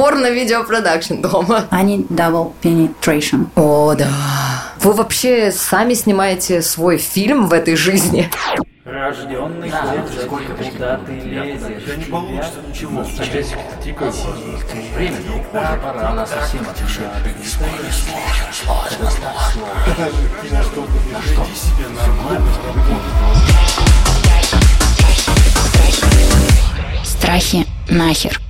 порно-видеопродакшн дома. Они double penetration. О, да. Вы вообще сами снимаете свой фильм в этой жизни? Рожденный да, сколько куда ты лезешь? Да не получится ничего. Часик тикает. Время пора, пора, она совсем отвечает. Ты не на что Веди себя нормально, Страхи нахер.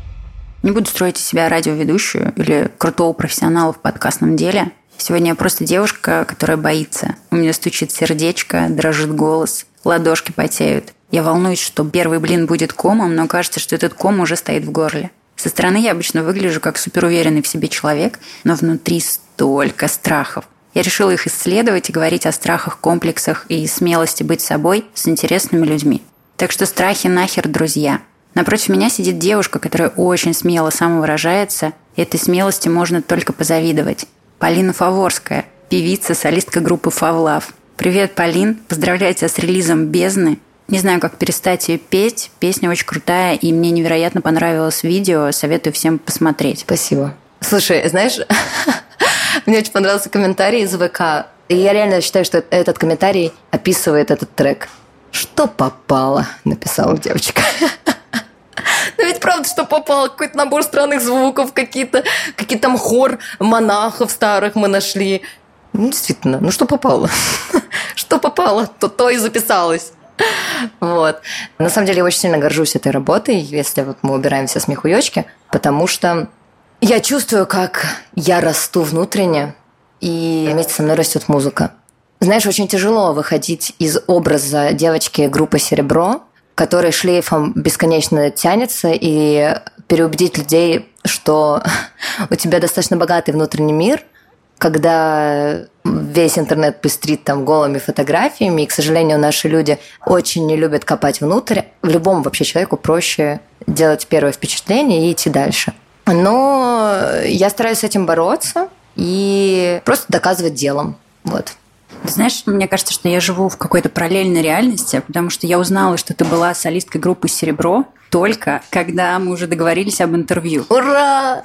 Не буду строить из себя радиоведущую или крутого профессионала в подкастном деле. Сегодня я просто девушка, которая боится. У меня стучит сердечко, дрожит голос, ладошки потеют. Я волнуюсь, что первый блин будет комом, но кажется, что этот ком уже стоит в горле. Со стороны я обычно выгляжу как суперуверенный в себе человек, но внутри столько страхов. Я решила их исследовать и говорить о страхах, комплексах и смелости быть собой с интересными людьми. Так что страхи нахер, друзья. Напротив меня сидит девушка, которая очень смело самовыражается, и этой смелости можно только позавидовать. Полина Фаворская, певица, солистка группы «Фавлав». Привет, Полин. Поздравляю тебя с релизом «Бездны». Не знаю, как перестать ее петь. Песня очень крутая, и мне невероятно понравилось видео. Советую всем посмотреть. Спасибо. Слушай, знаешь, мне очень понравился комментарий из ВК. И я реально считаю, что этот комментарий описывает этот трек. Что попало, написала девочка. Ну ведь правда, что попало, какой-то набор странных звуков, какие-то какие там хор монахов старых мы нашли. Ну, действительно, ну что попало? Что попало, то то и записалось. Вот. На самом деле, я очень сильно горжусь этой работой, если вот мы убираем все смехуёчки, потому что я чувствую, как я расту внутренне, и вместе со мной растет музыка. Знаешь, очень тяжело выходить из образа девочки группы «Серебро», который шлейфом бесконечно тянется, и переубедить людей, что у тебя достаточно богатый внутренний мир, когда весь интернет пестрит там голыми фотографиями, и, к сожалению, наши люди очень не любят копать внутрь. В любом вообще человеку проще делать первое впечатление и идти дальше. Но я стараюсь с этим бороться и просто доказывать делом. Вот. Знаешь, мне кажется, что я живу в какой-то параллельной реальности, потому что я узнала, что ты была солисткой группы «Серебро», только когда мы уже договорились об интервью. Ура!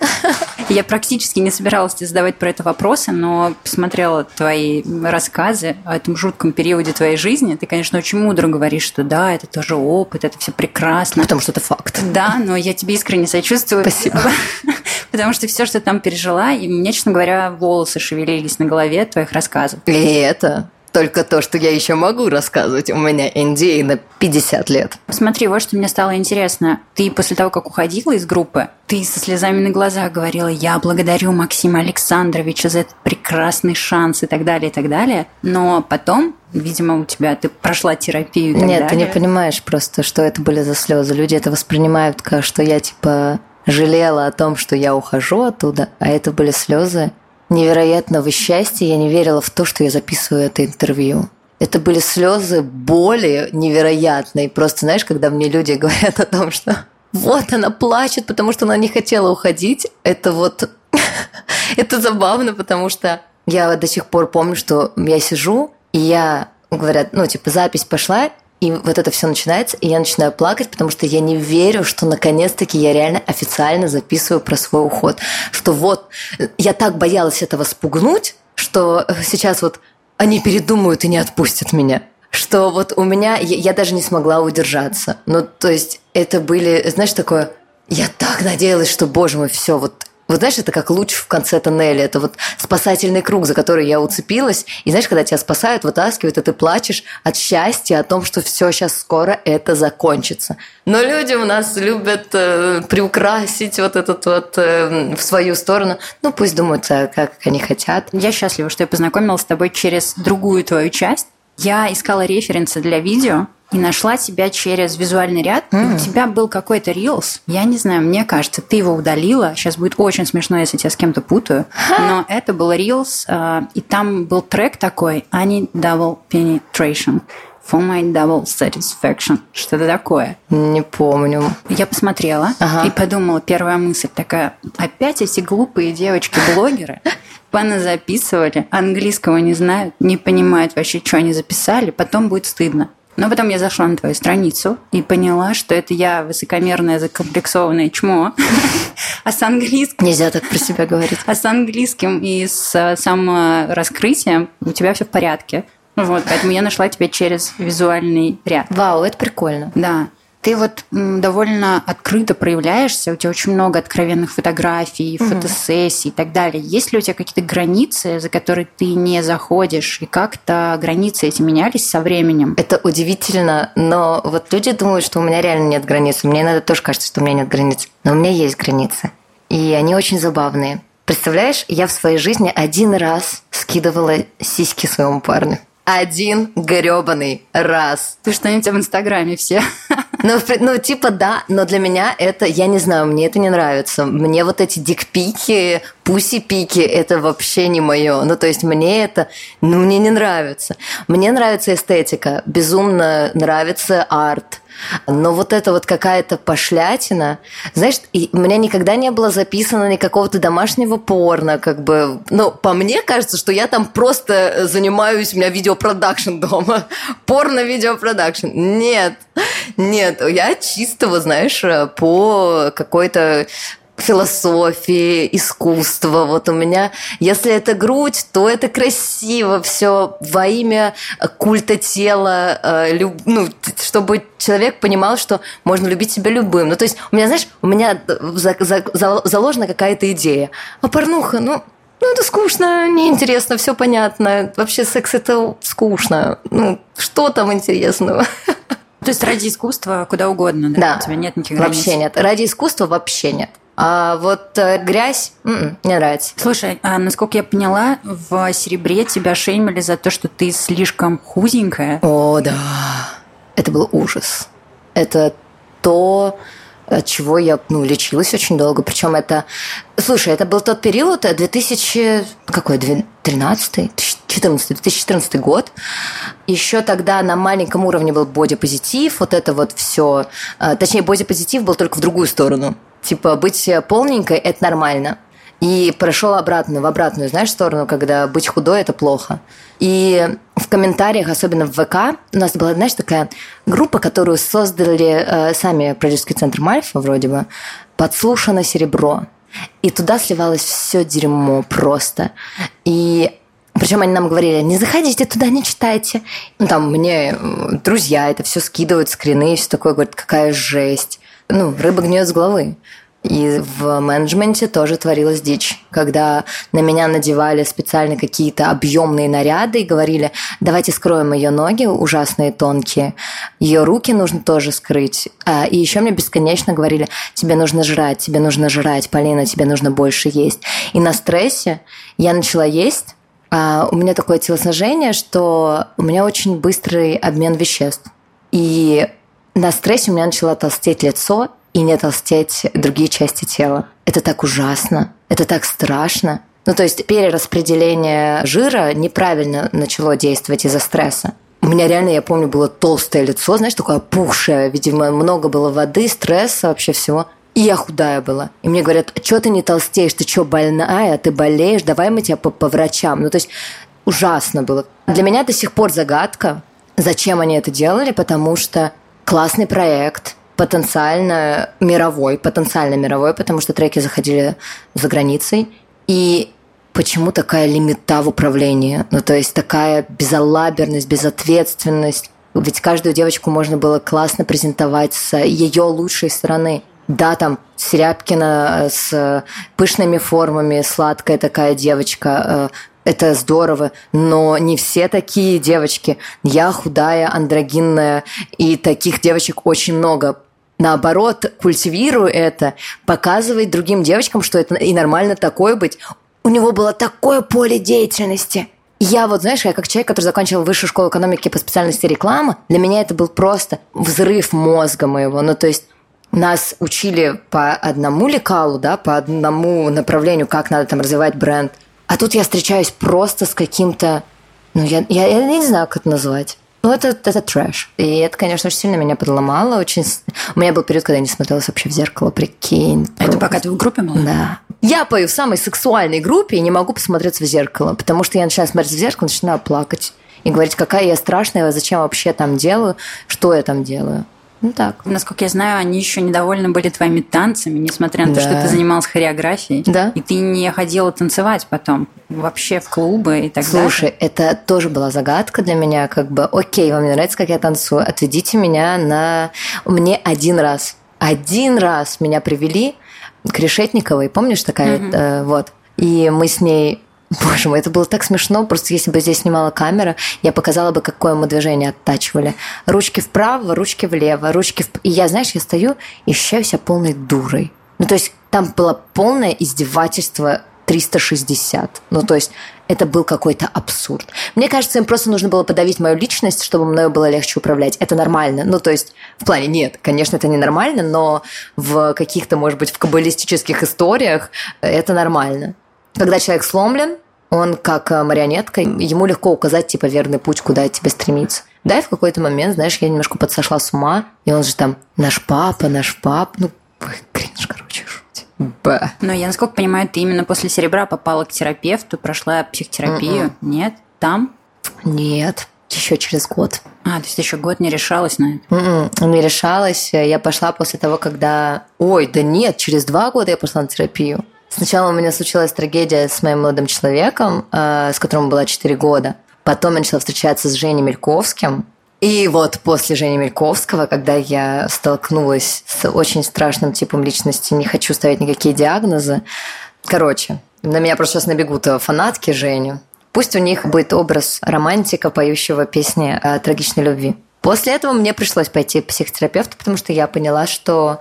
Я практически не собиралась тебе задавать про это вопросы, но посмотрела твои рассказы о этом жутком периоде твоей жизни. Ты, конечно, очень мудро говоришь, что да, это тоже опыт, это все прекрасно. Потому что это факт. Да, но я тебе искренне сочувствую. Спасибо. Потому что все, что там пережила, и мне, честно говоря, волосы шевелились на голове от твоих рассказов. И это только то, что я еще могу рассказывать. У меня NDA на 50 лет. Смотри, вот что мне стало интересно. Ты после того, как уходила из группы, ты со слезами на глазах говорила, я благодарю Максима Александровича за этот прекрасный шанс и так далее, и так далее. Но потом, видимо, у тебя ты прошла терапию и так Нет, далее. ты не понимаешь просто, что это были за слезы. Люди это воспринимают как, что я типа жалела о том, что я ухожу оттуда, а это были слезы невероятного счастья. Я не верила в то, что я записываю это интервью. Это были слезы боли невероятной. Просто, знаешь, когда мне люди говорят о том, что вот она плачет, потому что она не хотела уходить, это вот... это забавно, потому что я до сих пор помню, что я сижу, и я, говорят, ну, типа, запись пошла, и вот это все начинается, и я начинаю плакать, потому что я не верю, что наконец-таки я реально официально записываю про свой уход. Что вот, я так боялась этого спугнуть, что сейчас вот они передумают и не отпустят меня. Что вот у меня, я, я даже не смогла удержаться. Ну, то есть это были, знаешь, такое, я так надеялась, что, боже мой, все, вот вот знаешь, это как луч в конце тоннеля. Это вот спасательный круг, за который я уцепилась. И знаешь, когда тебя спасают, вытаскивают, и ты плачешь от счастья, о том, что все сейчас скоро это закончится. Но люди у нас любят э, приукрасить вот этот вот э, в свою сторону. Ну, пусть думают, э, как они хотят. Я счастлива, что я познакомилась с тобой через другую твою часть. Я искала референсы для видео, и нашла тебя через визуальный ряд. Mm. У тебя был какой-то рилс. Я не знаю, мне кажется, ты его удалила. Сейчас будет очень смешно, если я с кем-то путаю. Но это был рилс, э, и там был трек такой «I need double penetration». For my double satisfaction. Что-то такое. Не помню. Я посмотрела ага. и подумала, первая мысль такая, опять эти глупые девочки-блогеры записывали, английского не знают, не понимают вообще, что они записали, потом будет стыдно. Но потом я зашла на твою страницу и поняла, что это я высокомерное закомплексованное чмо. А с английским... Нельзя так про себя говорить. А с английским и с самораскрытием у тебя все в порядке. Вот, поэтому я нашла тебя через визуальный ряд. Вау, это прикольно. Да. Ты вот довольно открыто проявляешься, у тебя очень много откровенных фотографий, угу. фотосессий и так далее. Есть ли у тебя какие-то границы, за которые ты не заходишь, и как-то границы эти менялись со временем? Это удивительно, но вот люди думают, что у меня реально нет границ. Мне иногда тоже кажется, что у меня нет границ. Но у меня есть границы. И они очень забавные. Представляешь, я в своей жизни один раз скидывала сиськи своему парню. Один гребаный раз. Ты что-нибудь в Инстаграме все. Ну, ну, типа, да, но для меня это, я не знаю, мне это не нравится. Мне вот эти дикпики, пуси-пики, это вообще не мое. Ну, то есть мне это, ну, мне не нравится. Мне нравится эстетика, безумно нравится арт но вот это вот какая-то пошлятина, знаешь, у меня никогда не было записано никакого-то домашнего порно, как бы, ну, по мне кажется, что я там просто занимаюсь, у меня видеопродакшн дома, порно-видеопродакшн. Нет, нет, я чистого, знаешь, по какой-то философии, искусства. Вот у меня, если это грудь, то это красиво, все во имя культа тела, э, люб, ну, чтобы человек понимал, что можно любить себя любым. Ну, то есть у меня, знаешь, у меня за, за, за, заложена какая-то идея. А порнуха, ну, ну, это скучно, неинтересно, все понятно. Вообще секс это скучно. Ну, что там интересного? То есть ради искусства куда угодно, да? Да. У тебя нет никаких границ? Вообще нет. Ради искусства вообще нет. А вот э, грязь м-м, не нравится. Слушай, а насколько я поняла, в серебре тебя шеймили за то, что ты слишком худенькая. О, да. Это был ужас. Это то, от чего я ну, лечилась очень долго. Причем это... Слушай, это был тот период, 2000... Э, какой? 2013? 2014, 2014 год. Еще тогда на маленьком уровне был бодипозитив, вот это вот все. Э, точнее, бодипозитив был только в другую сторону. Типа, быть полненькой – это нормально. И прошел обратно, в обратную, знаешь, сторону, когда быть худой – это плохо. И в комментариях, особенно в ВК, у нас была, знаешь, такая группа, которую создали э, сами продюсерский центр Мальфа, вроде бы, «Подслушано серебро». И туда сливалось все дерьмо просто. И причем они нам говорили, не заходите туда, не читайте. Ну, там мне друзья это все скидывают, скрины и все такое, говорят, какая жесть ну, рыба гниет с головы. И в менеджменте тоже творилась дичь, когда на меня надевали специально какие-то объемные наряды и говорили, давайте скроем ее ноги, ужасные тонкие, ее руки нужно тоже скрыть. А, и еще мне бесконечно говорили, тебе нужно жрать, тебе нужно жрать, Полина, тебе нужно больше есть. И на стрессе я начала есть, а у меня такое телосложение, что у меня очень быстрый обмен веществ. И на стрессе у меня начало толстеть лицо и не толстеть другие части тела. Это так ужасно, это так страшно. Ну, то есть перераспределение жира неправильно начало действовать из-за стресса. У меня реально, я помню, было толстое лицо, знаешь, такое опухшее. Видимо, много было воды, стресса, вообще всего. И я худая была. И мне говорят, что ты не толстеешь, ты что, больная, ты болеешь, давай мы тебя по, по врачам. Ну, то есть ужасно было. Для меня до сих пор загадка, зачем они это делали, потому что классный проект, потенциально мировой, потенциально мировой, потому что треки заходили за границей. И почему такая лимита в управлении? Ну, то есть такая безалаберность, безответственность. Ведь каждую девочку можно было классно презентовать с ее лучшей стороны. Да, там Серябкина с пышными формами, сладкая такая девочка, э, это здорово, но не все такие девочки. Я худая, андрогинная, и таких девочек очень много. Наоборот, культивирую это, показывает другим девочкам, что это и нормально такое быть. У него было такое поле деятельности. Я вот, знаешь, я как человек, который закончил высшую школу экономики по специальности реклама, для меня это был просто взрыв мозга моего. Ну, то есть нас учили по одному лекалу, да, по одному направлению, как надо там развивать бренд – а тут я встречаюсь просто с каким-то... Ну, я, я, я не знаю, как это назвать. Ну, это, это трэш. И это, конечно, очень сильно меня подломало. Очень... У меня был период, когда я не смотрелась вообще в зеркало, прикинь. Это просто. пока ты в группе была? Да. Я пою в самой сексуальной группе и не могу посмотреться в зеркало, потому что я начинаю смотреть в зеркало, начинаю плакать. и говорить, какая я страшная, зачем вообще там делаю, что я там делаю. Ну так. Насколько я знаю, они еще недовольны были твоими танцами, несмотря на Да. то, что ты занималась хореографией. Да. И ты не ходила танцевать потом вообще в клубы и так Слушай, далее. это тоже была загадка для меня, как бы, окей, вам не нравится, как я танцую, отведите меня на... Мне один раз, один раз меня привели к Решетниковой, помнишь такая, э, вот, и мы с ней Боже мой, это было так смешно. Просто если бы здесь снимала камера, я показала бы, какое мы движение оттачивали. Ручки вправо, ручки влево, ручки в... И я, знаешь, я стою и ощущаю себя полной дурой. Ну, то есть там было полное издевательство 360. Ну, то есть это был какой-то абсурд. Мне кажется, им просто нужно было подавить мою личность, чтобы мною было легче управлять. Это нормально. Ну, то есть в плане нет, конечно, это не нормально, но в каких-то, может быть, в каббалистических историях это нормально. Когда человек сломлен, он как э, марионетка, ему легко указать, типа, верный путь, куда тебе стремиться. Да, и в какой-то момент, знаешь, я немножко подсошла с ума, и он же там, наш папа, наш пап, ну, кринж, короче, жуть. Б. Но я, насколько понимаю, ты именно после серебра попала к терапевту, прошла психотерапию. Нет? Там? Нет, еще через год. А, то есть еще год не решалась на это? М-м, Не решалась. Я пошла после того, когда... Ой, да нет, через два года я пошла на терапию. Сначала у меня случилась трагедия с моим молодым человеком, э, с которым было 4 года. Потом я начала встречаться с Женей Мельковским. И вот после Жени Мельковского, когда я столкнулась с очень страшным типом личности, не хочу ставить никакие диагнозы. Короче, на меня просто сейчас набегут фанатки Жени. Пусть у них будет образ романтика, поющего песни о трагичной любви. После этого мне пришлось пойти к психотерапевту, потому что я поняла, что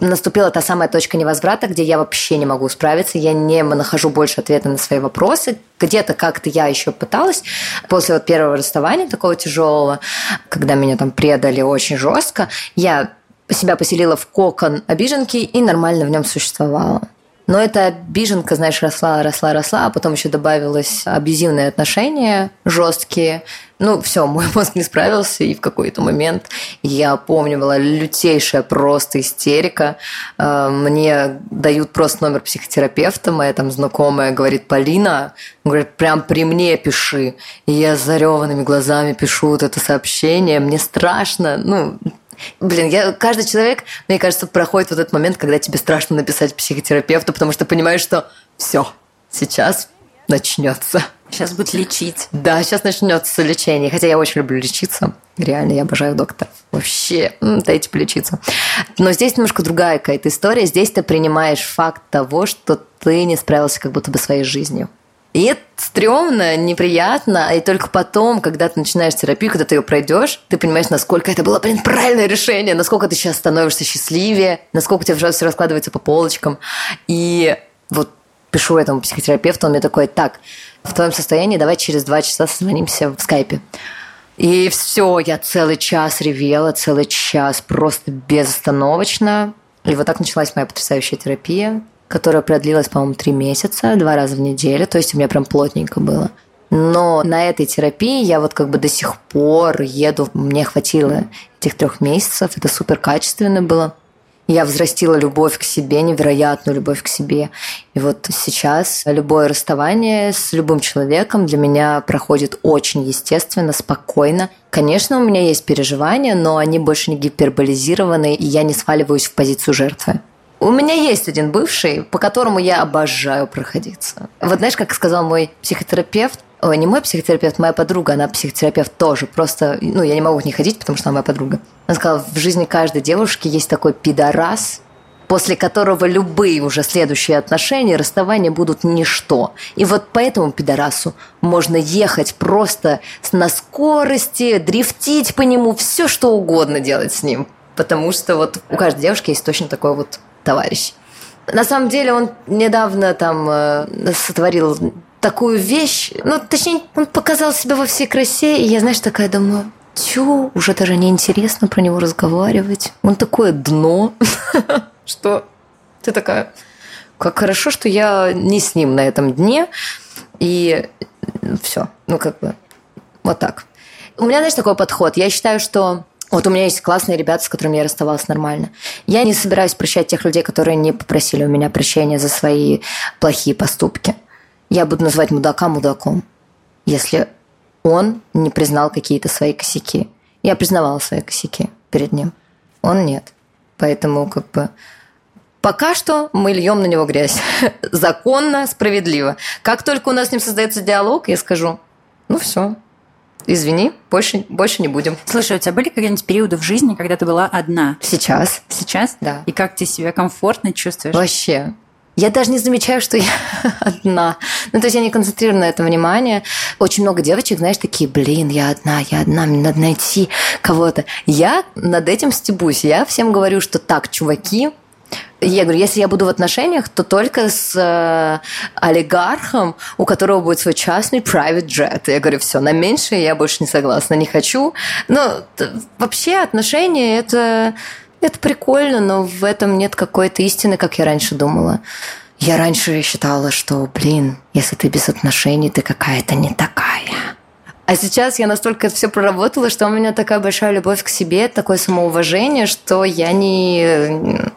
наступила та самая точка невозврата, где я вообще не могу справиться, я не нахожу больше ответа на свои вопросы. Где-то как-то я еще пыталась после вот первого расставания такого тяжелого, когда меня там предали очень жестко, я себя поселила в кокон обиженки и нормально в нем существовала. Но эта обиженка, знаешь, росла, росла, росла, а потом еще добавилось абьюзивные отношения жесткие. Ну, все, мой мозг не справился, и в какой-то момент я помню, была лютейшая просто истерика. Э, Мне дают просто номер психотерапевта, моя там знакомая говорит, Полина, говорит, прям при мне пиши. И я с зареванными глазами пишу вот это сообщение, мне страшно, ну, Блин, я, каждый человек, мне кажется, проходит вот этот момент, когда тебе страшно написать психотерапевту, потому что понимаешь, что все, сейчас начнется. Сейчас будет лечить. Да, сейчас начнется лечение. Хотя я очень люблю лечиться. Реально, я обожаю докторов. Вообще, дайте полечиться. Но здесь немножко другая какая-то история. Здесь ты принимаешь факт того, что ты не справился как будто бы своей жизнью. И это стрёмно, неприятно, и только потом, когда ты начинаешь терапию, когда ты ее пройдешь, ты понимаешь, насколько это было, блин, правильное решение, насколько ты сейчас становишься счастливее, насколько у тебя все раскладывается по полочкам. И вот пишу этому психотерапевту, он мне такой, так, в твоем состоянии давай через два часа созвонимся в скайпе. И все, я целый час ревела, целый час просто безостановочно. И вот так началась моя потрясающая терапия, которая продлилась, по-моему, три месяца, два раза в неделю. То есть у меня прям плотненько было. Но на этой терапии я вот как бы до сих пор еду, мне хватило этих трех месяцев, это супер качественно было. Я взрастила любовь к себе, невероятную любовь к себе. И вот сейчас любое расставание с любым человеком для меня проходит очень естественно, спокойно. Конечно, у меня есть переживания, но они больше не гиперболизированы, и я не сваливаюсь в позицию жертвы. У меня есть один бывший, по которому я обожаю проходиться. Вот знаешь, как сказал мой психотерапевт, Ой, не мой психотерапевт, моя подруга, она психотерапевт тоже. Просто, ну, я не могу к ней ходить, потому что она моя подруга. Она сказала, в жизни каждой девушки есть такой пидорас, после которого любые уже следующие отношения, расставания будут ничто. И вот по этому пидорасу можно ехать просто на скорости, дрифтить по нему, все что угодно делать с ним. Потому что вот у каждой девушки есть точно такой вот товарищ. На самом деле он недавно там э, сотворил такую вещь, ну, точнее, он показал себя во всей красе, и я, знаешь, такая думаю, тю, уже даже неинтересно про него разговаривать. Он такое дно, что ты такая, как хорошо, что я не с ним на этом дне, и все, ну, как бы, вот так. У меня, знаешь, такой подход. Я считаю, что вот у меня есть классные ребята, с которыми я расставалась нормально. Я не собираюсь прощать тех людей, которые не попросили у меня прощения за свои плохие поступки. Я буду называть мудака мудаком, если он не признал какие-то свои косяки. Я признавала свои косяки перед ним. Он нет. Поэтому как бы Пока что мы льем на него грязь. Законно, справедливо. Как только у нас с ним создается диалог, я скажу, ну все, извини, больше, больше не будем. Слушай, у тебя были какие-нибудь периоды в жизни, когда ты была одна? Сейчас. Сейчас? Да. И как ты себя комфортно чувствуешь? Вообще. Я даже не замечаю, что я одна. Ну, то есть я не концентрирую на этом внимание. Очень много девочек, знаешь, такие, блин, я одна, я одна, мне надо найти кого-то. Я над этим стебусь. Я всем говорю, что так, чуваки, я говорю, если я буду в отношениях, то только с э, олигархом, у которого будет свой частный private jet. Я говорю, все, на меньшее я больше не согласна, не хочу. Но вообще отношения это, это прикольно, но в этом нет какой-то истины, как я раньше думала. Я раньше считала, что, блин, если ты без отношений, ты какая-то не такая. А сейчас я настолько это все проработала, что у меня такая большая любовь к себе, такое самоуважение, что я не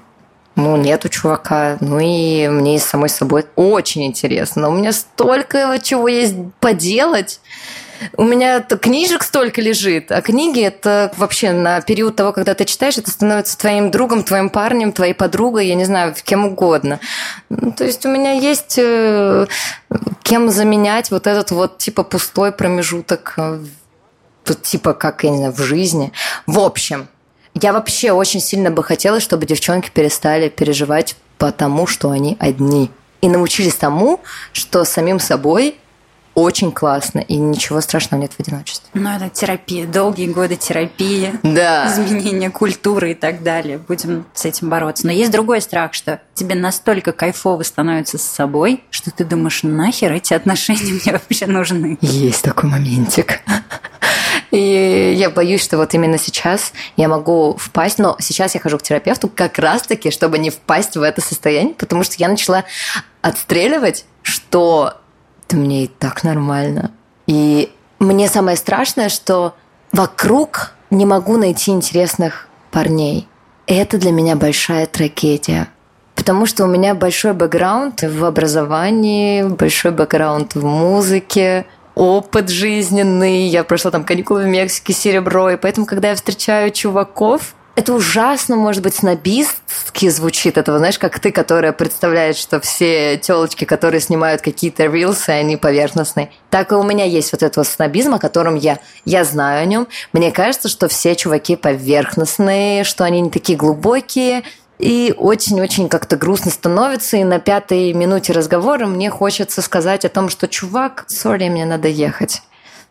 ну, нету чувака. Ну и мне самой собой очень интересно. У меня столько чего есть поделать. У меня книжек столько лежит, а книги это вообще на период того, когда ты читаешь, это становится твоим другом, твоим парнем, твоей подругой, я не знаю, кем угодно. Ну, то есть у меня есть э, кем заменять вот этот вот типа пустой промежуток, э, типа как, я не знаю, в жизни. В общем, я вообще очень сильно бы хотела, чтобы девчонки перестали переживать потому, что они одни. И научились тому, что самим собой очень классно, и ничего страшного нет в одиночестве. Ну, это терапия, долгие годы терапии, да. изменения культуры и так далее. Будем с этим бороться. Но есть другой страх, что тебе настолько кайфово становится с собой, что ты думаешь, нахер эти отношения мне вообще нужны. Есть такой моментик. И я боюсь, что вот именно сейчас я могу впасть, но сейчас я хожу к терапевту как раз-таки, чтобы не впасть в это состояние, потому что я начала отстреливать, что да мне и так нормально. И мне самое страшное, что вокруг не могу найти интересных парней. Это для меня большая трагедия. Потому что у меня большой бэкграунд в образовании, большой бэкграунд в музыке, опыт жизненный. Я прошла там каникулы в Мексике, серебро. И поэтому, когда я встречаю чуваков, это ужасно, может быть, снобистски звучит. Это, знаешь, как ты, которая представляет, что все телочки, которые снимают какие-то рилсы, они поверхностные. Так и у меня есть вот этот вот снобизм, о котором я, я знаю о нем. Мне кажется, что все чуваки поверхностные, что они не такие глубокие, и очень-очень как-то грустно становится, и на пятой минуте разговора мне хочется сказать о том, что чувак, сори, мне надо ехать.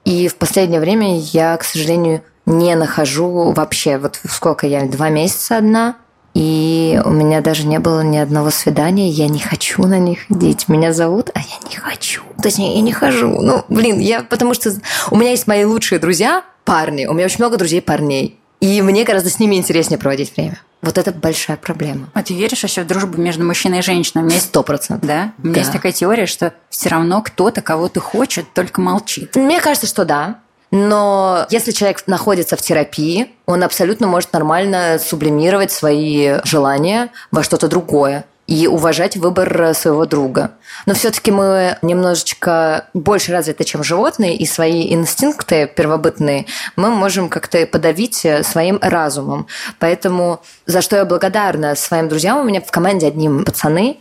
И в последнее время я, к сожалению, не нахожу вообще, вот сколько я, два месяца одна, и у меня даже не было ни одного свидания, я не хочу на них ходить. Меня зовут, а я не хочу. Точнее, я не хожу. Ну, блин, я потому что у меня есть мои лучшие друзья, парни, у меня очень много друзей парней. И мне гораздо с ними интереснее проводить время. Вот это большая проблема. А ты веришь еще в дружбу между мужчиной и женщиной? Сто процентов. Да? У меня да. есть такая теория, что все равно кто-то кого-то хочет, только молчит. Мне кажется, что да. Но если человек находится в терапии, он абсолютно может нормально сублимировать свои желания во что-то другое и уважать выбор своего друга. Но все-таки мы немножечко больше развиты, чем животные, и свои инстинкты первобытные мы можем как-то подавить своим разумом. Поэтому за что я благодарна своим друзьям. У меня в команде одни пацаны,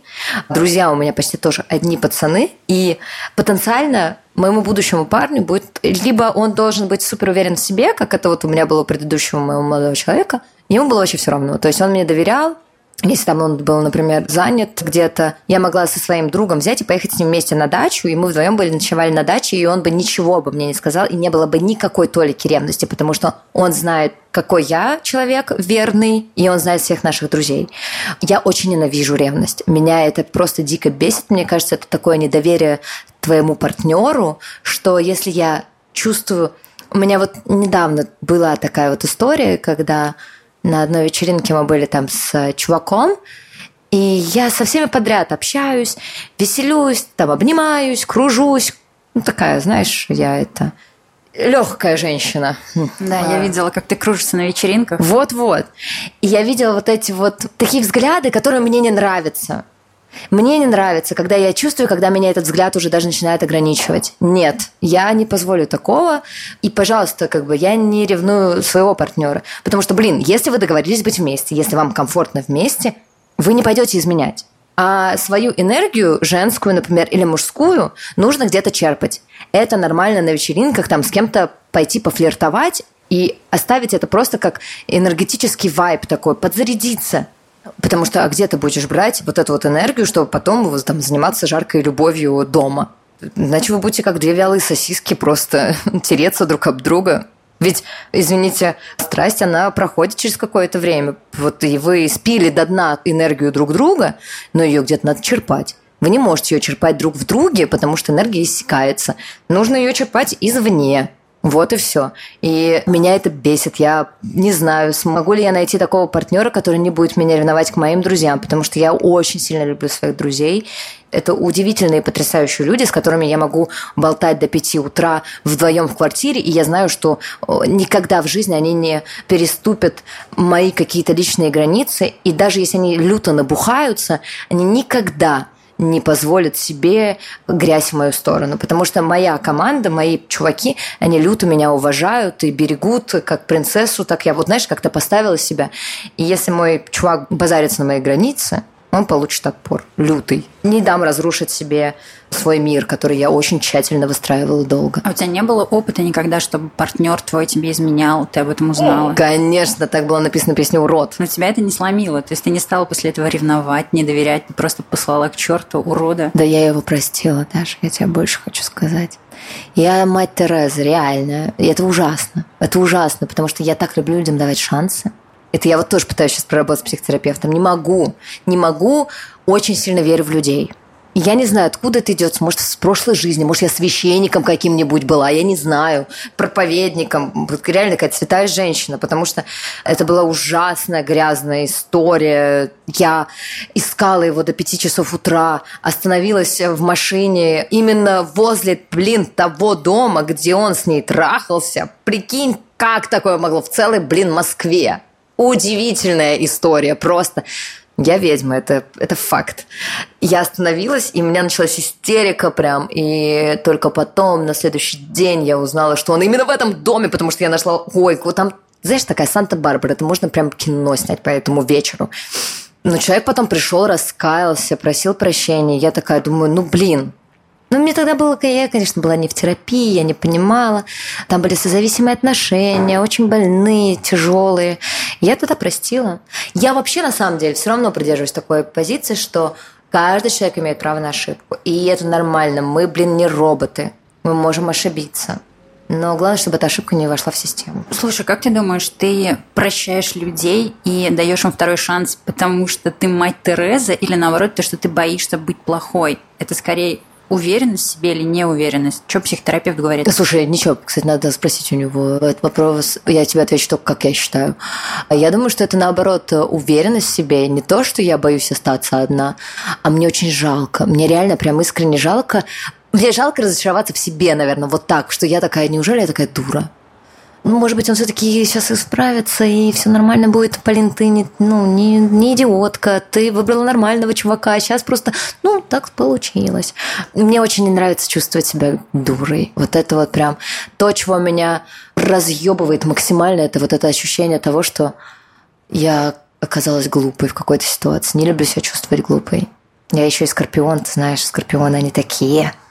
друзья у меня почти тоже одни пацаны, и потенциально моему будущему парню будет либо он должен быть супер уверен в себе, как это вот у меня было у предыдущего моего молодого человека, ему было вообще все равно. То есть он мне доверял, если там он был, например, занят где-то, я могла со своим другом взять и поехать с ним вместе на дачу, и мы вдвоем были ночевали на даче, и он бы ничего бы мне не сказал, и не было бы никакой толики ревности, потому что он знает, какой я человек верный, и он знает всех наших друзей. Я очень ненавижу ревность. Меня это просто дико бесит. Мне кажется, это такое недоверие твоему партнеру, что если я чувствую... У меня вот недавно была такая вот история, когда на одной вечеринке мы были там с чуваком, и я со всеми подряд общаюсь, веселюсь, там обнимаюсь, кружусь. Ну, такая, знаешь, я это легкая женщина. Да, а. я видела, как ты кружишься на вечеринках. Вот-вот. И я видела вот эти вот такие взгляды, которые мне не нравятся. Мне не нравится, когда я чувствую, когда меня этот взгляд уже даже начинает ограничивать. Нет, я не позволю такого. И, пожалуйста, как бы я не ревную своего партнера. Потому что, блин, если вы договорились быть вместе, если вам комфортно вместе, вы не пойдете изменять. А свою энергию, женскую, например, или мужскую, нужно где-то черпать. Это нормально на вечеринках, там с кем-то пойти пофлиртовать и оставить это просто как энергетический вайб такой, подзарядиться. Потому что а где ты будешь брать вот эту вот энергию, чтобы потом там, заниматься жаркой любовью дома? Иначе вы будете как две вялые сосиски просто тереться друг об друга. Ведь, извините, страсть, она проходит через какое-то время. Вот и вы спили до дна энергию друг друга, но ее где-то надо черпать. Вы не можете ее черпать друг в друге, потому что энергия иссякается. Нужно ее черпать извне. Вот и все. И меня это бесит. Я не знаю, смогу ли я найти такого партнера, который не будет меня ревновать к моим друзьям, потому что я очень сильно люблю своих друзей. Это удивительные, потрясающие люди, с которыми я могу болтать до пяти утра вдвоем в квартире, и я знаю, что никогда в жизни они не переступят мои какие-то личные границы, и даже если они люто набухаются, они никогда не позволят себе грязь в мою сторону. Потому что моя команда, мои чуваки, они люто меня уважают и берегут как принцессу, так я вот, знаешь, как-то поставила себя. И если мой чувак базарится на моей границе, он получит отпор лютый. Не дам разрушить себе свой мир, который я очень тщательно выстраивала долго. А у тебя не было опыта никогда, чтобы партнер твой тебе изменял, ты об этом узнала? Конечно, так было написано в песне «Урод». Но тебя это не сломило, то есть ты не стала после этого ревновать, не доверять, ты просто послала к черту урода. Да я его простила, Даша, я тебе больше хочу сказать. Я мать Тереза, реально. И это ужасно. Это ужасно, потому что я так люблю людям давать шансы. Это я вот тоже пытаюсь сейчас проработать с психотерапевтом. Не могу. Не могу. Очень сильно верю в людей. Я не знаю, откуда это идет. Может, с прошлой жизни. Может, я священником каким-нибудь была. Я не знаю. Проповедником. Вот реально какая-то святая женщина. Потому что это была ужасная грязная история. Я искала его до пяти часов утра. Остановилась в машине именно возле, блин, того дома, где он с ней трахался. Прикинь, как такое могло в целой, блин, Москве. Удивительная история, просто. Я ведьма, это, это факт. Я остановилась, и у меня началась истерика прям. И только потом, на следующий день, я узнала, что он именно в этом доме, потому что я нашла койку. Там, знаешь, такая Санта-Барбара, это можно прям кино снять по этому вечеру. Но человек потом пришел, раскаялся, просил прощения. Я такая думаю, ну блин, ну, мне тогда было, я, конечно, была не в терапии, я не понимала. Там были созависимые отношения, очень больные, тяжелые. Я тогда простила. Я вообще, на самом деле, все равно придерживаюсь такой позиции, что каждый человек имеет право на ошибку. И это нормально. Мы, блин, не роботы. Мы можем ошибиться. Но главное, чтобы эта ошибка не вошла в систему. Слушай, как ты думаешь, ты прощаешь людей и даешь им второй шанс, потому что ты мать Тереза, или наоборот, то, что ты боишься быть плохой? Это скорее уверенность в себе или неуверенность? Что психотерапевт говорит? Слушай, ничего, кстати, надо спросить у него этот вопрос. Я тебе отвечу только, как я считаю. Я думаю, что это, наоборот, уверенность в себе. Не то, что я боюсь остаться одна, а мне очень жалко. Мне реально прям искренне жалко. Мне жалко разочароваться в себе, наверное, вот так, что я такая, неужели я такая дура? Ну, может быть, он все-таки сейчас исправится, и все нормально будет. Полин, ты не, ну, не, не идиотка, ты выбрала нормального чувака, а сейчас просто, ну, так получилось. Мне очень не нравится чувствовать себя дурой. Вот это вот прям то, чего меня разъебывает максимально, это вот это ощущение того, что я оказалась глупой в какой-то ситуации. Не люблю себя чувствовать глупой. Я еще и скорпион, ты знаешь, скорпионы, они такие –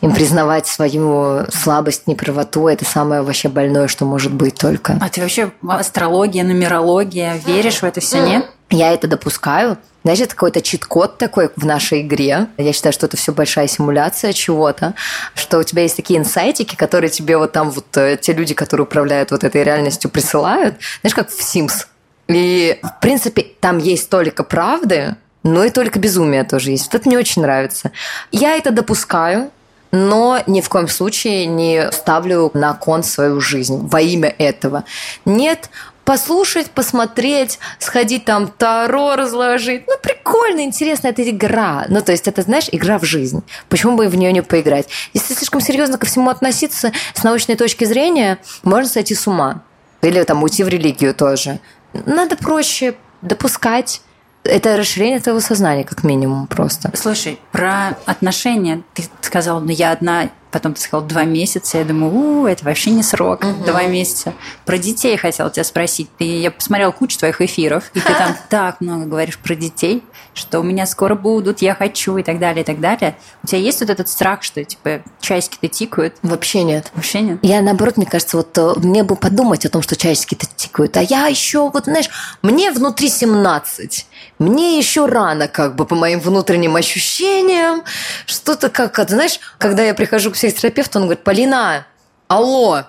им признавать свою слабость, неправоту, это самое вообще больное, что может быть только. А ты вообще астрология, нумерология, веришь в это все, нет? Я это допускаю. Знаешь, это какой-то чит-код такой в нашей игре. Я считаю, что это все большая симуляция чего-то, что у тебя есть такие инсайтики, которые тебе вот там вот э, те люди, которые управляют вот этой реальностью, присылают. Знаешь, как в Sims. И, в принципе, там есть только правды, но и только безумие тоже есть. Вот это мне очень нравится. Я это допускаю, но ни в коем случае не ставлю на кон свою жизнь во имя этого. Нет, послушать, посмотреть, сходить там таро разложить. Ну, прикольно, интересно, это игра. Ну, то есть это, знаешь, игра в жизнь. Почему бы в нее не поиграть? Если слишком серьезно ко всему относиться с научной точки зрения, можно сойти с ума. Или там уйти в религию тоже. Надо проще допускать, это расширение твоего сознания, как минимум, просто. Слушай, про отношения ты сказала, ну я одна, потом ты сказал два месяца, я думаю, у, это вообще не срок, угу. два месяца. Про детей хотела тебя спросить. Ты, я посмотрела кучу твоих эфиров, и ты там так много говоришь про детей, что у меня скоро будут, я хочу и так далее, и так далее. У тебя есть вот этот страх, что типа часики-то тикают? Вообще нет. Вообще нет? Я наоборот, мне кажется, вот э, мне бы подумать о том, что часики-то тикают, а я еще, вот знаешь, мне внутри 17, мне еще рано, как бы по моим внутренним ощущениям, что-то как, знаешь, когда я прихожу к психотерапевту, он говорит, Полина, алло,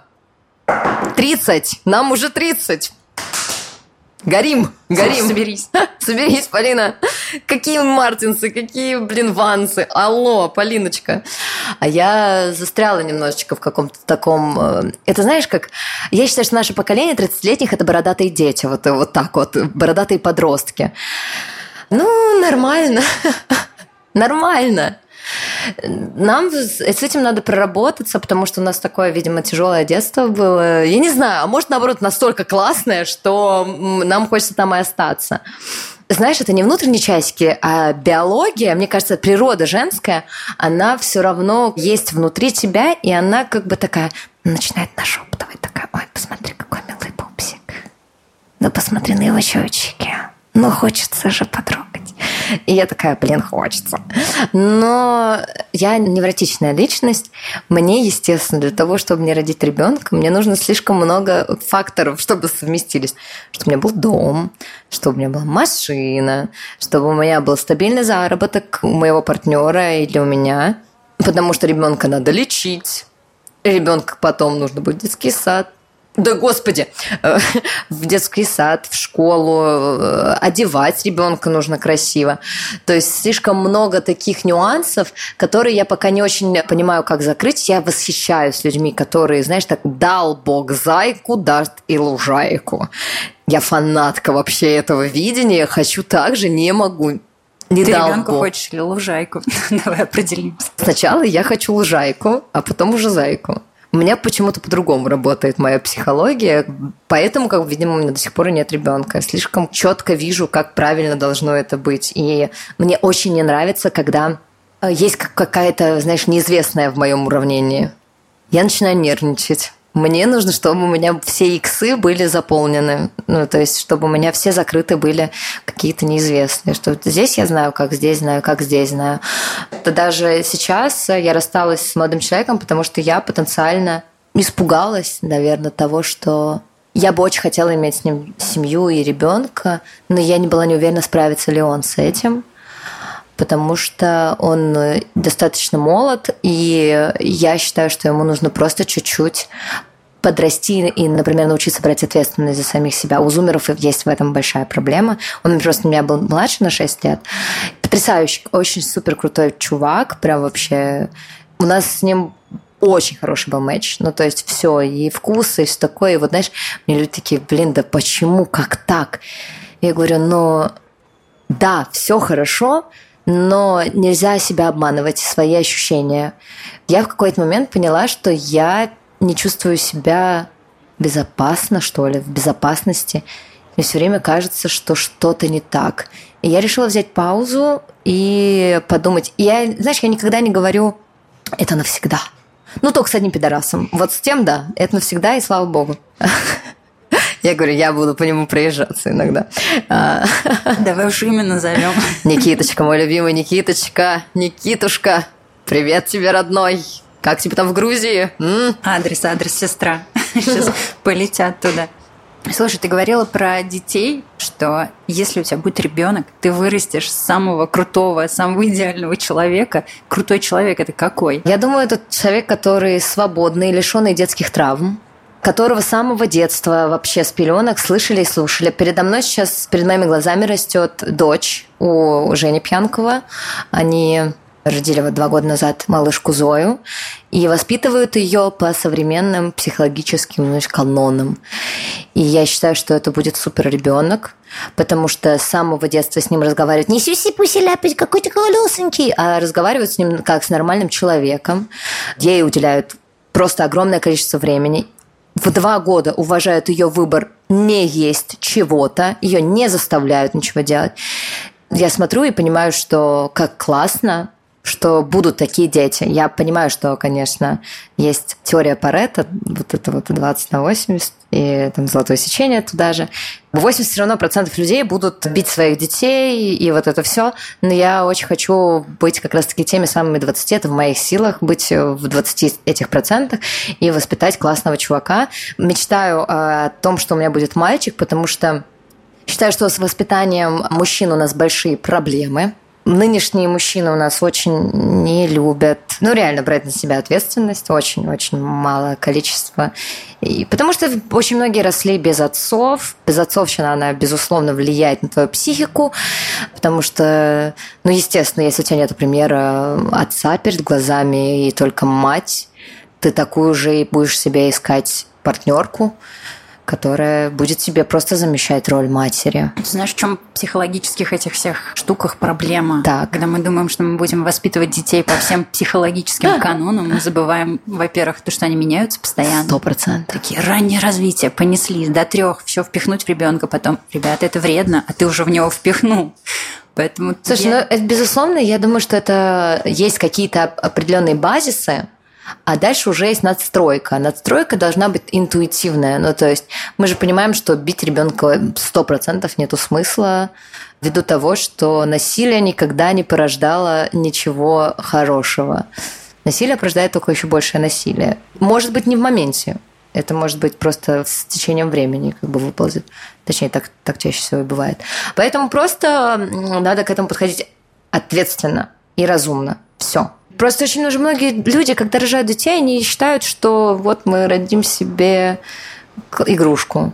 30, нам уже 30. Горим, горим. Соберись. Соберись, Полина. Какие мартинсы, какие, блин, вансы. Алло, Полиночка. А я застряла немножечко в каком-то таком... Э, это знаешь, как... Я считаю, что наше поколение 30-летних – это бородатые дети. Вот, вот так вот, бородатые подростки. Ну, нормально. Нормально. Нам с этим надо проработаться, потому что у нас такое, видимо, тяжелое детство было. Я не знаю, а может, наоборот, настолько классное, что нам хочется там и остаться. Знаешь, это не внутренние часики, а биология, мне кажется, природа женская, она все равно есть внутри тебя, и она как бы такая начинает нашептывать, такая, ой, посмотри, какой милый пупсик. Да посмотри на его щечки. Ну, хочется же потрогать. И я такая, блин, хочется. Но я невротичная личность. Мне, естественно, для того, чтобы мне родить ребенка, мне нужно слишком много факторов, чтобы совместились. Чтобы у меня был дом, чтобы у меня была машина, чтобы у меня был стабильный заработок у моего партнера или у меня. Потому что ребенка надо лечить. Ребенка потом нужно будет детский сад да господи, э, в детский сад, в школу, э, одевать ребенка нужно красиво. То есть слишком много таких нюансов, которые я пока не очень понимаю, как закрыть. Я восхищаюсь людьми, которые, знаешь, так дал Бог зайку, даст и лужайку. Я фанатка вообще этого видения, хочу так же, не могу. Не Ты дал ребенка Бог. хочешь или лужайку? Давай определимся. Сначала я хочу лужайку, а потом уже зайку. У меня почему-то по-другому работает моя психология, поэтому, как видимо, у меня до сих пор нет ребенка. Слишком четко вижу, как правильно должно это быть. И мне очень не нравится, когда э, есть какая-то, знаешь, неизвестная в моем уравнении. Я начинаю нервничать. Мне нужно, чтобы у меня все иксы были заполнены. Ну, то есть, чтобы у меня все закрыты были какие-то неизвестные. Что здесь я знаю, как здесь знаю, как здесь знаю. То даже сейчас я рассталась с молодым человеком, потому что я потенциально испугалась, наверное, того, что я бы очень хотела иметь с ним семью и ребенка, но я не была не уверена, справится ли он с этим потому что он достаточно молод, и я считаю, что ему нужно просто чуть-чуть подрасти и, например, научиться брать ответственность за самих себя. У зумеров есть в этом большая проблема. Он просто у меня был младше на 6 лет. Потрясающий, очень супер крутой чувак, прям вообще. У нас с ним очень хороший был матч. Ну, то есть все, и вкус, и все такое. И вот, знаешь, мне люди такие, блин, да почему, как так? Я говорю, ну, да, все хорошо, но нельзя себя обманывать, свои ощущения. Я в какой-то момент поняла, что я не чувствую себя безопасно, что ли, в безопасности. Мне все время кажется, что что-то не так. И я решила взять паузу и подумать. Я, знаешь, я никогда не говорю «это навсегда». Ну, только с одним пидорасом. Вот с тем, да, это навсегда, и слава богу. Я говорю, я буду по нему проезжаться иногда. А. Давай уж имя назовем. Никиточка, мой любимый Никиточка. Никитушка, привет тебе, родной. Как тебе там в Грузии? М? Адрес, адрес, сестра. Сейчас полетят туда. Слушай, ты говорила про детей, что если у тебя будет ребенок, ты вырастешь самого крутого, самого идеального человека. Крутой человек это какой? Я думаю, это человек, который свободный, лишенный детских травм, которого с самого детства вообще с пеленок слышали и слушали. Передо мной сейчас, перед моими глазами растет дочь у Жени Пьянкова. Они родили вот два года назад малышку Зою и воспитывают ее по современным психологическим знаешь, канонам. И я считаю, что это будет супер ребенок, потому что с самого детства с ним разговаривают не сюси-пуси ляпать, какой то колесенький, а разговаривают с ним как с нормальным человеком. Ей уделяют просто огромное количество времени в два года уважают ее выбор не есть чего-то, ее не заставляют ничего делать. Я смотрю и понимаю, что как классно, что будут такие дети. Я понимаю, что, конечно, есть теория Паретта, вот это вот 20 на 80, и там золотое сечение туда же. 80 все равно процентов людей будут бить своих детей и вот это все. Но я очень хочу быть как раз-таки теми самыми 20, это в моих силах, быть в 20 этих процентах и воспитать классного чувака. Мечтаю о том, что у меня будет мальчик, потому что считаю, что с воспитанием мужчин у нас большие проблемы нынешние мужчины у нас очень не любят, ну, реально брать на себя ответственность, очень-очень малое количество. И потому что очень многие росли без отцов. Безотцовщина, она, безусловно, влияет на твою психику, потому что, ну, естественно, если у тебя нет примера отца перед глазами и только мать, ты такую же и будешь себе искать партнерку, которая будет тебе просто замещать роль матери. Ты знаешь, в чем психологических этих всех штуках проблема? Так. Когда мы думаем, что мы будем воспитывать детей по всем психологическим канонам, мы забываем, во-первых, то, что они меняются постоянно. Сто процентов. Такие раннее развитие, понесли до трех, все впихнуть в ребенка, потом, ребята, это вредно, а ты уже в него впихнул. Поэтому Слушай, я... ну, это, безусловно, я думаю, что это есть какие-то определенные базисы, а дальше уже есть надстройка. Надстройка должна быть интуитивная. Ну, то есть мы же понимаем, что бить ребенка сто процентов нету смысла ввиду того, что насилие никогда не порождало ничего хорошего. Насилие порождает только еще большее насилие. Может быть, не в моменте. Это может быть просто с течением времени как бы выползет. Точнее, так, так чаще всего и бывает. Поэтому просто надо к этому подходить ответственно и разумно. Все. Просто очень уже многие люди, когда рожают детей, они считают, что вот мы родим себе игрушку.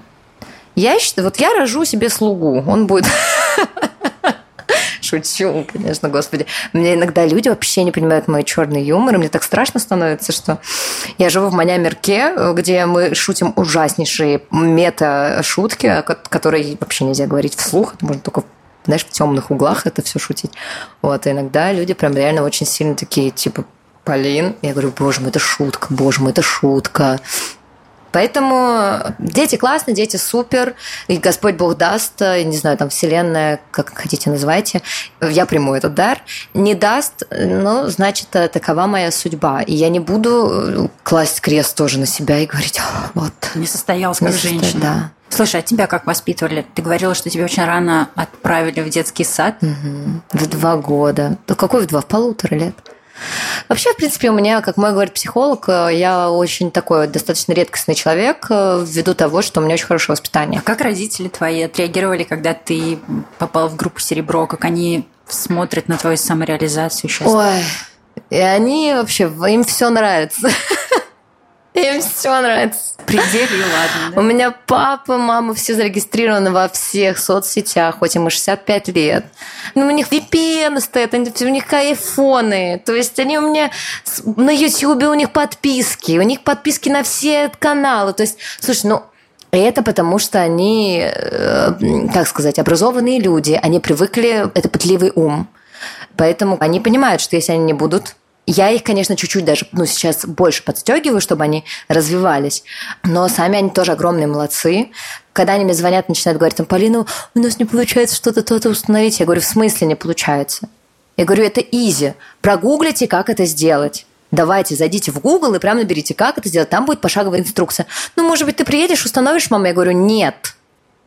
Я считаю, вот я рожу себе слугу, он будет... Шучу, конечно, господи. Мне иногда люди вообще не понимают мой черный юмор, и мне так страшно становится, что я живу в Маня-Мерке, где мы шутим ужаснейшие мета-шутки, которые вообще нельзя говорить вслух, это можно только знаешь, в темных углах это все шутить. Вот, и иногда люди прям реально очень сильно такие, типа, Полин. Я говорю, боже мой, это шутка, боже мой, это шутка. Поэтому дети классные, дети супер, и Господь Бог даст, не знаю, там Вселенная, как хотите называйте, я приму этот дар. Не даст, ну, значит, такова моя судьба. И я не буду класть крест тоже на себя и говорить, вот. Не состоялась как не женщина. Да. Слушай, а тебя как воспитывали? Ты говорила, что тебя очень рано отправили в детский сад. Угу. В два года. Да какой в два? В полутора лет. Вообще, в принципе, у меня, как мой говорит психолог, я очень такой достаточно редкостный человек э, ввиду того, что у меня очень хорошее воспитание. А как родители твои отреагировали, когда ты попал в группу «Серебро»? Как они смотрят на твою самореализацию сейчас? Ой, и они вообще, им все нравится. Им все нравится. Пределе, ладно. Да? У меня папа, мама, все зарегистрированы во всех соцсетях, хоть им и 65 лет. Ну, у них VPN стоят, у них айфоны. То есть они у меня на YouTube у них подписки, у них подписки на все каналы. То есть, слушай, ну, это потому, что они, э, как сказать, образованные люди, они привыкли, это пытливый ум. Поэтому они понимают, что если они не будут я их, конечно, чуть-чуть даже, ну, сейчас больше подстегиваю, чтобы они развивались. Но сами они тоже огромные молодцы. Когда они мне звонят, начинают говорить, там, Полина, у нас не получается что-то то-то установить. Я говорю, в смысле не получается? Я говорю, это изи. Прогуглите, как это сделать. Давайте, зайдите в Google и прямо наберите, как это сделать. Там будет пошаговая инструкция. Ну, может быть, ты приедешь, установишь, мама? Я говорю, нет.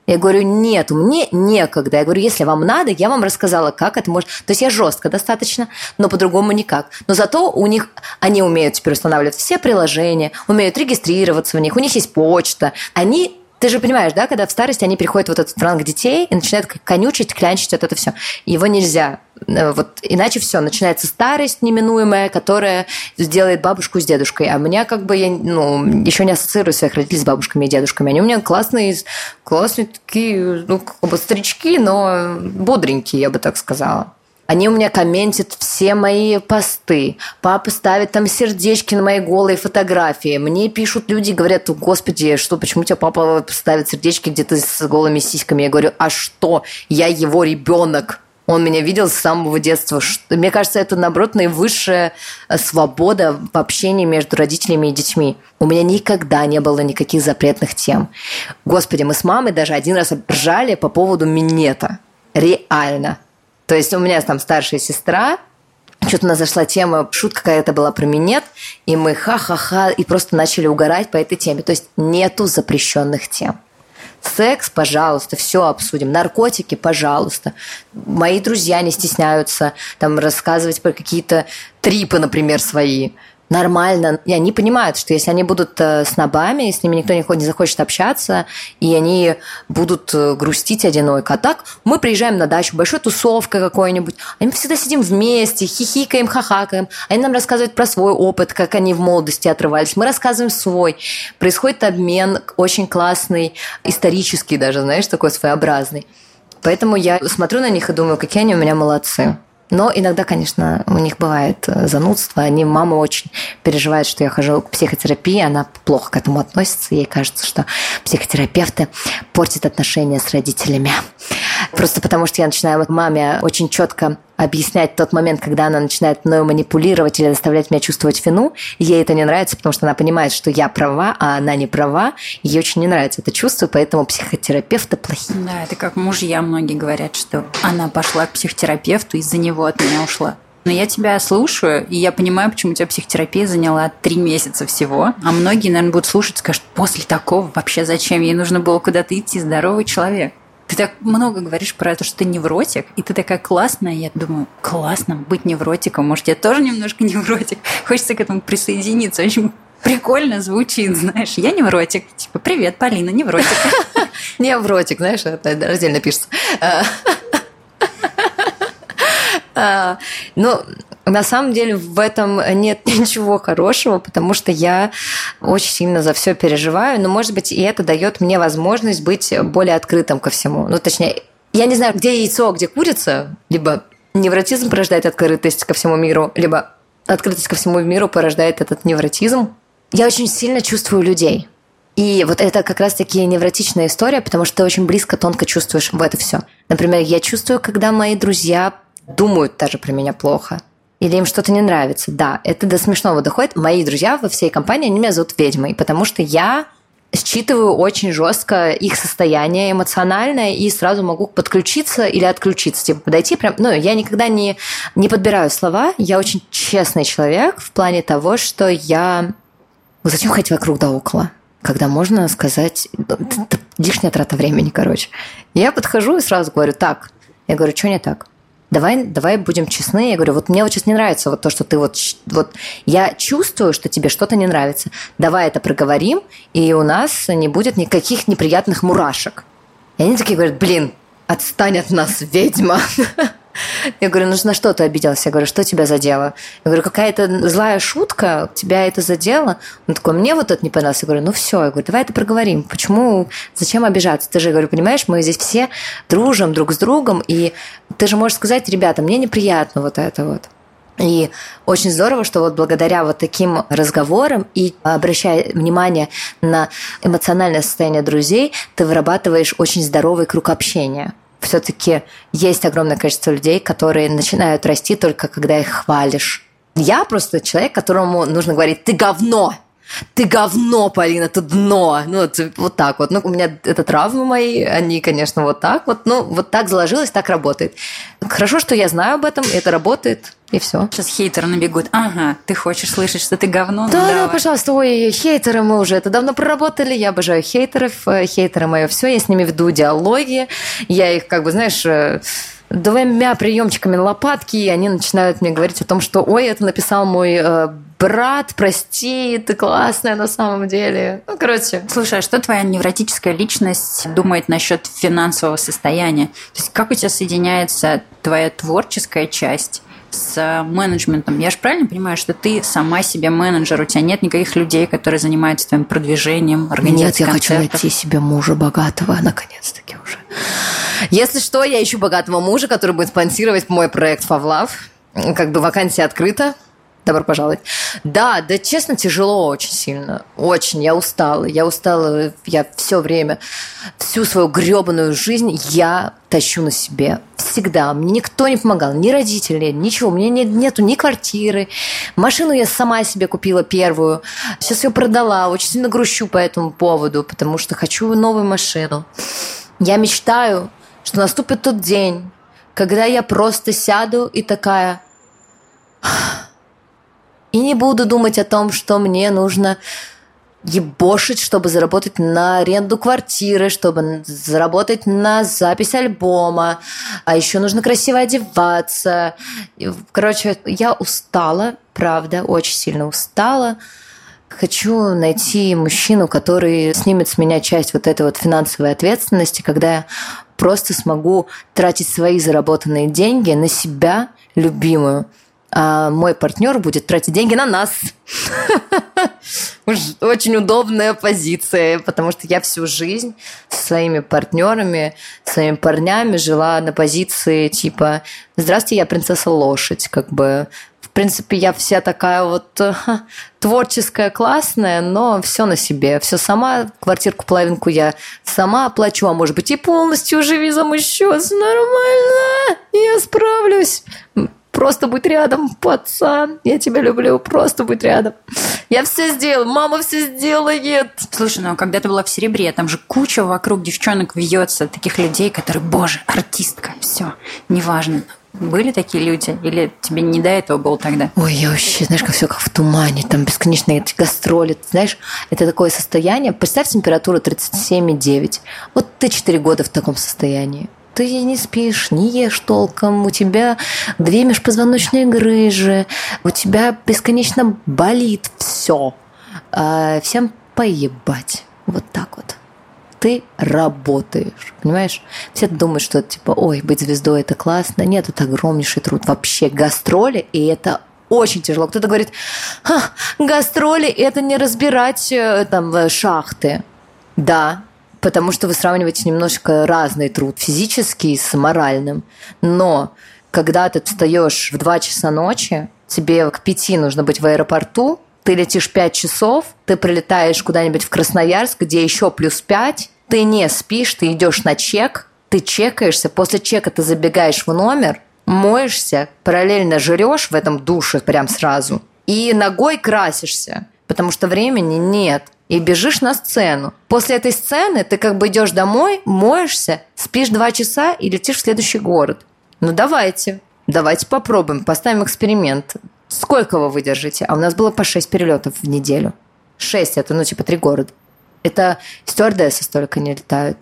Я говорю, нет, мне некогда. Я говорю, если вам надо, я вам рассказала, как это может. То есть я жестко достаточно, но по-другому никак. Но зато у них, они умеют теперь устанавливать все приложения, умеют регистрироваться в них, у них есть почта. Они ты же понимаешь, да, когда в старости они переходят в вот этот ранг детей и начинают конючить, клянчить вот это все. Его нельзя. Э, вот иначе все, начинается старость неминуемая, которая сделает бабушку с дедушкой. А меня как бы я ну, еще не ассоциирую своих родителей с бабушками и дедушками. Они у меня классные, классные такие, ну, как бы старички, но бодренькие, я бы так сказала. Они у меня комментят все мои посты. Папа ставит там сердечки на мои голые фотографии. Мне пишут люди, говорят, господи, что, почему у тебя папа ставит сердечки где-то с голыми сиськами? Я говорю, а что? Я его ребенок. Он меня видел с самого детства. Мне кажется, это, наоборот, наивысшая э, свобода в общении между родителями и детьми. У меня никогда не было никаких запретных тем. Господи, мы с мамой даже один раз ржали по поводу минета. Реально. То есть у меня там старшая сестра, что-то у нас зашла тема, шутка какая-то была про минет, и мы ха-ха-ха, и просто начали угорать по этой теме. То есть нету запрещенных тем. Секс, пожалуйста, все обсудим. Наркотики, пожалуйста. Мои друзья не стесняются там рассказывать про какие-то трипы, например, свои нормально. И они понимают, что если они будут э, снобами, с ними никто не захочет общаться, и они будут э, грустить одиноко. А так мы приезжаем на дачу, большой тусовка какой-нибудь, а мы всегда сидим вместе, хихикаем, хахакаем. Они нам рассказывают про свой опыт, как они в молодости отрывались. Мы рассказываем свой. Происходит обмен очень классный, исторический даже, знаешь, такой своеобразный. Поэтому я смотрю на них и думаю, какие они у меня молодцы. Но иногда, конечно, у них бывает э, занудство. Они, мама очень переживает, что я хожу к психотерапии, она плохо к этому относится. Ей кажется, что психотерапевты портят отношения с родителями. Просто потому, что я начинаю маме очень четко объяснять тот момент, когда она начинает мною манипулировать или заставлять меня чувствовать вину. Ей это не нравится, потому что она понимает, что я права, а она не права. Ей очень не нравится это чувство, поэтому психотерапевты плохие. Да, это как мужья многие говорят, что она пошла к психотерапевту, из-за него от меня ушла. Но я тебя слушаю, и я понимаю, почему у тебя психотерапия заняла три месяца всего. А многие, наверное, будут слушать и скажут, после такого вообще зачем? Ей нужно было куда-то идти, здоровый человек. Ты так много говоришь про то, что ты невротик, и ты такая классная. Я думаю, классно быть невротиком. Может, я тоже немножко невротик. Хочется к этому присоединиться. Очень прикольно звучит, знаешь. Я невротик. Типа, привет, Полина, невротик. Невротик, знаешь, это раздельно пишется. А, ну, на самом деле в этом нет ничего хорошего, потому что я очень сильно за все переживаю, но, может быть, и это дает мне возможность быть более открытым ко всему. Ну, точнее, я не знаю, где яйцо, где курица, либо невротизм порождает открытость ко всему миру, либо открытость ко всему миру порождает этот невротизм. Я очень сильно чувствую людей. И вот это как раз-таки невротичная история, потому что ты очень близко, тонко чувствуешь в это все. Например, я чувствую, когда мои друзья думают даже про меня плохо или им что-то не нравится. Да, это до смешного доходит. Мои друзья во всей компании, они меня зовут ведьмой, потому что я считываю очень жестко их состояние эмоциональное и сразу могу подключиться или отключиться, типа подойти прям, ну, я никогда не, не подбираю слова, я очень честный человек в плане того, что я... Зачем ходить вокруг да около? Когда можно сказать, лишняя трата времени, короче. Я подхожу и сразу говорю, так, я говорю, что не так? Давай, давай будем честны. Я говорю, вот мне вот сейчас не нравится вот то, что ты вот, вот я чувствую, что тебе что-то не нравится. Давай это проговорим, и у нас не будет никаких неприятных мурашек. И они такие говорят, блин, отстань от нас, ведьма. Я говорю, ну на что ты обиделась? Я говорю, что тебя задело? Я говорю, какая-то злая шутка, тебя это задело? Он такой, мне вот это не понравилось. Я говорю, ну все, я говорю, давай это проговорим. Почему, зачем обижаться? Ты же, говорю, понимаешь, мы здесь все дружим друг с другом, и ты же можешь сказать, ребята, мне неприятно вот это вот. И очень здорово, что вот благодаря вот таким разговорам и обращая внимание на эмоциональное состояние друзей, ты вырабатываешь очень здоровый круг общения все-таки есть огромное количество людей, которые начинают расти только когда их хвалишь. Я просто человек, которому нужно говорить «ты говно», ты говно, Полина, ты дно. Ну, вот, вот так вот. Ну, у меня это травмы мои, они, конечно, вот так вот. Ну, вот так заложилось, так работает. Хорошо, что я знаю об этом, это работает, и все. Сейчас хейтеры набегут. Ага, ты хочешь слышать, что ты говно? Ну, да, да, пожалуйста. Ой, хейтеры мы уже это давно проработали. Я обожаю хейтеров. Хейтеры мое все. Я с ними веду диалоги. Я их, как бы, знаешь э, двумя приемчиками на лопатки, и они начинают мне говорить о том, что ой, это написал мой э, брат, прости, ты классная на самом деле. Ну, короче. Слушай, а что твоя невротическая личность думает насчет финансового состояния? То есть как у тебя соединяется твоя творческая часть с менеджментом. Я же правильно понимаю, что ты сама себе менеджер, у тебя нет никаких людей, которые занимаются твоим продвижением, организацией Нет, я концертов. хочу найти себе мужа богатого, наконец-таки уже. Если что, я ищу богатого мужа, который будет спонсировать мой проект Favlove. Как бы вакансия открыта. Добро пожаловать. Да, да, честно, тяжело очень сильно. Очень. Я устала. Я устала. Я все время, всю свою гребаную жизнь я тащу на себе. Всегда. Мне никто не помогал. Ни родители, ничего. У меня нет, нету ни квартиры. Машину я сама себе купила первую. Сейчас ее продала. Очень сильно грущу по этому поводу, потому что хочу новую машину. Я мечтаю, что наступит тот день, когда я просто сяду и такая... И не буду думать о том, что мне нужно ебошить, чтобы заработать на аренду квартиры, чтобы заработать на запись альбома, а еще нужно красиво одеваться. Короче, я устала, правда, очень сильно устала. Хочу найти мужчину, который снимет с меня часть вот этой вот финансовой ответственности, когда я просто смогу тратить свои заработанные деньги на себя любимую, а мой партнер будет тратить деньги на нас. Очень удобная позиция, потому что я всю жизнь со своими партнерами, своими парнями жила на позиции типа «Здравствуйте, я принцесса лошадь», как бы в принципе, я вся такая вот творческая, классная, но все на себе. Все сама, квартирку половинку я сама оплачу, а может быть и полностью живи за счет. Нормально, я справлюсь. Просто будь рядом, пацан. Я тебя люблю, просто будь рядом. Я все сделаю, мама все сделает. Слушай, ну а когда ты была в серебре, там же куча вокруг девчонок вьется, таких людей, которые, боже, артистка, все, неважно. Были такие люди? Или тебе не до этого было тогда? Ой, я вообще, знаешь, как все как в тумане, там бесконечные эти гастроли. Знаешь, это такое состояние. Представь температуру 37,9. Вот ты 4 года в таком состоянии ты не спишь, не ешь толком, у тебя две межпозвоночные грыжи, у тебя бесконечно болит все. А всем поебать. Вот так вот. Ты работаешь, понимаешь? Все думают, что типа, ой, быть звездой это классно. Нет, это огромнейший труд. Вообще гастроли, и это очень тяжело. Кто-то говорит, гастроли – это не разбирать э, там э, шахты. Да, потому что вы сравниваете немножко разный труд, физический с моральным. Но когда ты встаешь в 2 часа ночи, тебе к 5 нужно быть в аэропорту, ты летишь 5 часов, ты прилетаешь куда-нибудь в Красноярск, где еще плюс 5, ты не спишь, ты идешь на чек, ты чекаешься, после чека ты забегаешь в номер, моешься, параллельно жрешь в этом душе прям сразу и ногой красишься, потому что времени нет – и бежишь на сцену. После этой сцены ты как бы идешь домой, моешься, спишь два часа и летишь в следующий город. Ну давайте, давайте попробуем, поставим эксперимент. Сколько вы выдержите? А у нас было по 6 перелетов в неделю. 6 это, ну, типа, три города. Это стюардессы столько не летают.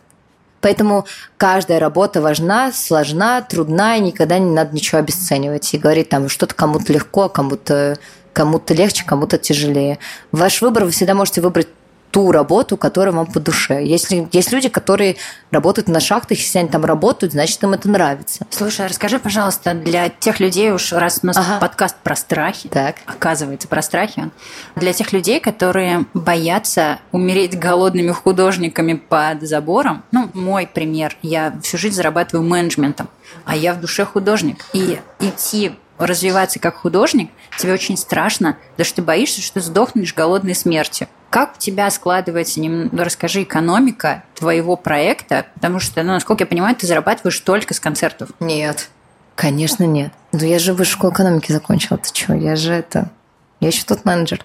Поэтому каждая работа важна, сложна, трудна, и никогда не надо ничего обесценивать и говорить там что-то кому-то легко, а кому-то кому-то легче, кому-то тяжелее. Ваш выбор вы всегда можете выбрать ту работу, которая вам по душе. Если есть люди, которые работают на шахтах, если они там работают, значит, им это нравится. Слушай, а расскажи, пожалуйста, для тех людей, уж раз у нас ага. подкаст про страхи, так. оказывается, про страхи, для тех людей, которые боятся умереть голодными художниками под забором, ну, мой пример, я всю жизнь зарабатываю менеджментом, а я в душе художник, и идти развиваться как художник, тебе очень страшно, да что ты боишься, что сдохнешь голодной смертью. Как у тебя складывается, ну, расскажи, экономика твоего проекта, потому что, ну, насколько я понимаю, ты зарабатываешь только с концертов. Нет, конечно нет. Ну я же высшую школу экономики закончила, ты что, я же это... Я еще тот менеджер.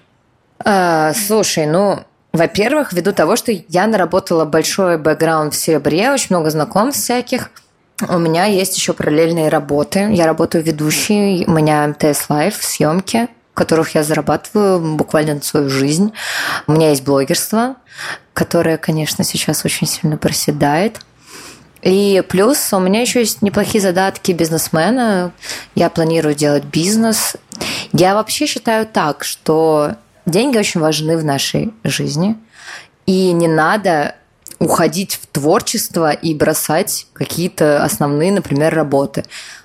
А, слушай, ну, во-первых, ввиду того, что я наработала большой бэкграунд в серебре, очень много знакомств всяких – у меня есть еще параллельные работы. Я работаю ведущей, у меня МТС Live, съемки, которых я зарабатываю буквально на свою жизнь. У меня есть блогерство, которое, конечно, сейчас очень сильно проседает. И плюс у меня еще есть неплохие задатки бизнесмена. Я планирую делать бизнес. Я вообще считаю так, что деньги очень важны в нашей жизни. И не надо уходить в творчество и бросать какие-то основные, например, работы.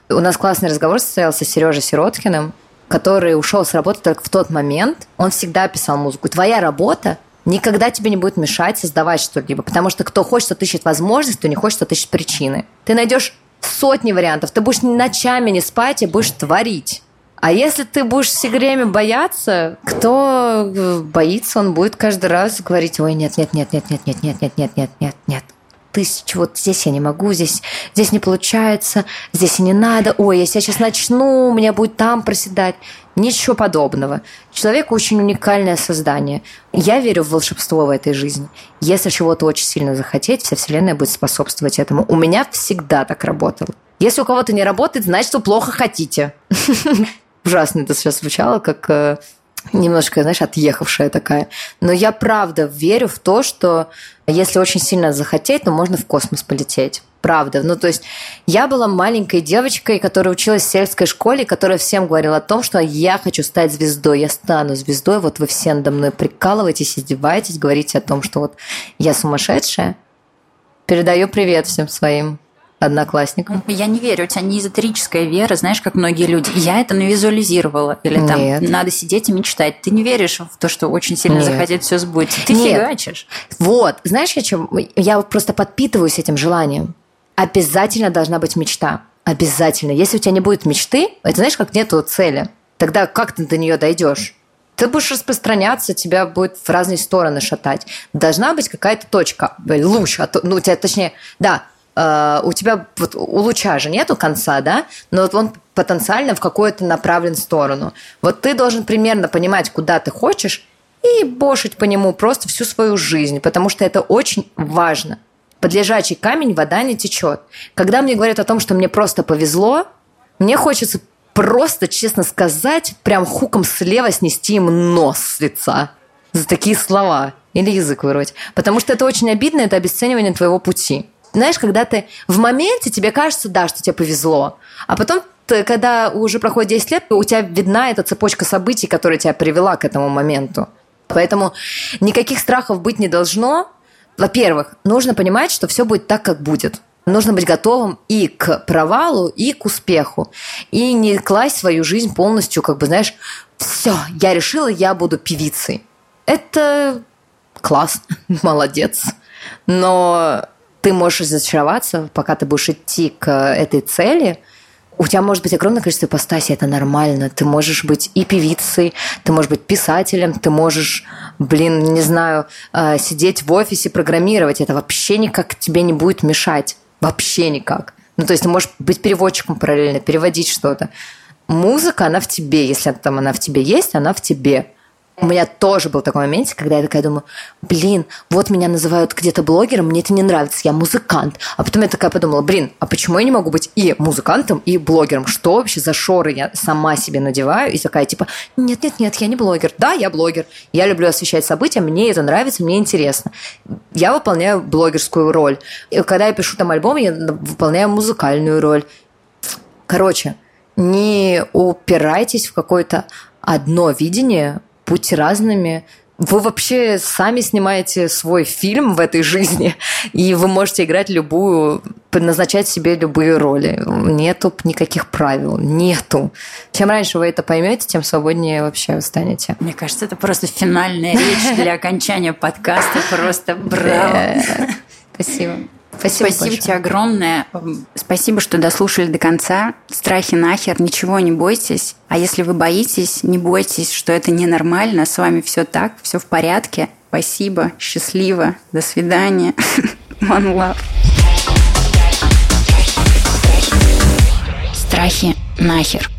У нас классный разговор состоялся с Сережей Сироткиным, который ушел с работы только в тот момент. Он всегда писал музыку. Твоя работа никогда тебе не будет мешать создавать что-либо, потому что кто хочет, тот ищет возможность, кто не хочет, тот ищет причины. Ты найдешь сотни вариантов, ты будешь ночами не спать и будешь творить. А если ты будешь все время бояться, кто э, боится, он будет каждый раз говорить, ой, нет, нет, нет, нет, нет, нет, нет, нет, нет, нет, нет, нет. Тысяч, вот здесь я не могу, здесь, здесь не получается, здесь не надо, ой, если я сейчас начну, у меня будет там проседать. Ничего подобного. Человек очень уникальное создание. Я верю в волшебство в этой жизни. Если чего-то очень сильно захотеть, вся Вселенная будет способствовать этому. У меня всегда так работало. Если у кого-то не работает, значит, вы плохо хотите. Ужасно это сейчас звучало, как э, немножко, знаешь, отъехавшая такая. Но я правда верю в то, что если очень сильно захотеть, то можно в космос полететь. Правда. Ну, то есть я была маленькой девочкой, которая училась в сельской школе, которая всем говорила о том, что я хочу стать звездой, я стану звездой. Вот вы все надо мной прикалываетесь, издеваетесь, говорите о том, что вот я сумасшедшая. Передаю привет всем своим одноклассникам. Я не верю, у тебя не эзотерическая вера, знаешь, как многие люди. Я это навизуализировала. Или там Нет. надо сидеть и мечтать. Ты не веришь в то, что очень сильно Нет. захотеть все сбудется. Ты Нет. фигачишь. Вот, знаешь, я чем? Я просто подпитываюсь этим желанием. Обязательно должна быть мечта. Обязательно. Если у тебя не будет мечты, это знаешь, как нету цели. Тогда как ты до нее дойдешь? Ты будешь распространяться, тебя будет в разные стороны шатать. Должна быть какая-то точка, э, луч, а то- ну, у тебя, точнее, да, э, у тебя вот у луча же нету конца, да, но вот он потенциально в какую-то направлен сторону. Вот ты должен примерно понимать, куда ты хочешь, и бошить по нему просто всю свою жизнь, потому что это очень важно. Под лежачий камень вода не течет. Когда мне говорят о том, что мне просто повезло, мне хочется просто, честно сказать, прям хуком слева снести им нос с лица за такие слова. Или язык вырвать. Потому что это очень обидно, это обесценивание твоего пути. Знаешь, когда ты в моменте, тебе кажется, да, что тебе повезло. А потом, когда уже проходит 10 лет, у тебя видна эта цепочка событий, которая тебя привела к этому моменту. Поэтому никаких страхов быть не должно. Во-первых, нужно понимать, что все будет так, как будет. Нужно быть готовым и к провалу, и к успеху. И не класть свою жизнь полностью, как бы, знаешь, все, я решила, я буду певицей. Это классно, молодец. Но ты можешь разочароваться, пока ты будешь идти к этой цели. У тебя может быть огромное количество ипостасей, это нормально. Ты можешь быть и певицей, ты можешь быть писателем, ты можешь, блин, не знаю, э, сидеть в офисе, программировать. Это вообще никак тебе не будет мешать. Вообще никак. Ну, то есть ты можешь быть переводчиком параллельно, переводить что-то. Музыка, она в тебе. Если там она в тебе есть, она в тебе. У меня тоже был такой момент, когда я такая думаю, блин, вот меня называют где-то блогером, мне это не нравится, я музыкант. А потом я такая подумала, блин, а почему я не могу быть и музыкантом, и блогером? Что вообще за шоры я сама себе надеваю? И такая типа, нет-нет-нет, я не блогер. Да, я блогер. Я люблю освещать события, мне это нравится, мне интересно. Я выполняю блогерскую роль. И когда я пишу там альбом, я выполняю музыкальную роль. Короче, не упирайтесь в какое-то одно видение, будьте разными. Вы вообще сами снимаете свой фильм в этой жизни, и вы можете играть любую, предназначать себе любые роли. Нету никаких правил, нету. Чем раньше вы это поймете, тем свободнее вообще вы станете. Мне кажется, это просто финальная речь для окончания подкаста. Просто браво. Спасибо. Спасибо, Спасибо большое. тебе огромное. Спасибо, что дослушали до конца. Страхи нахер, ничего не бойтесь. А если вы боитесь, не бойтесь, что это ненормально. С вами все так, все в порядке. Спасибо, счастливо, до свидания. One love. Страхи нахер.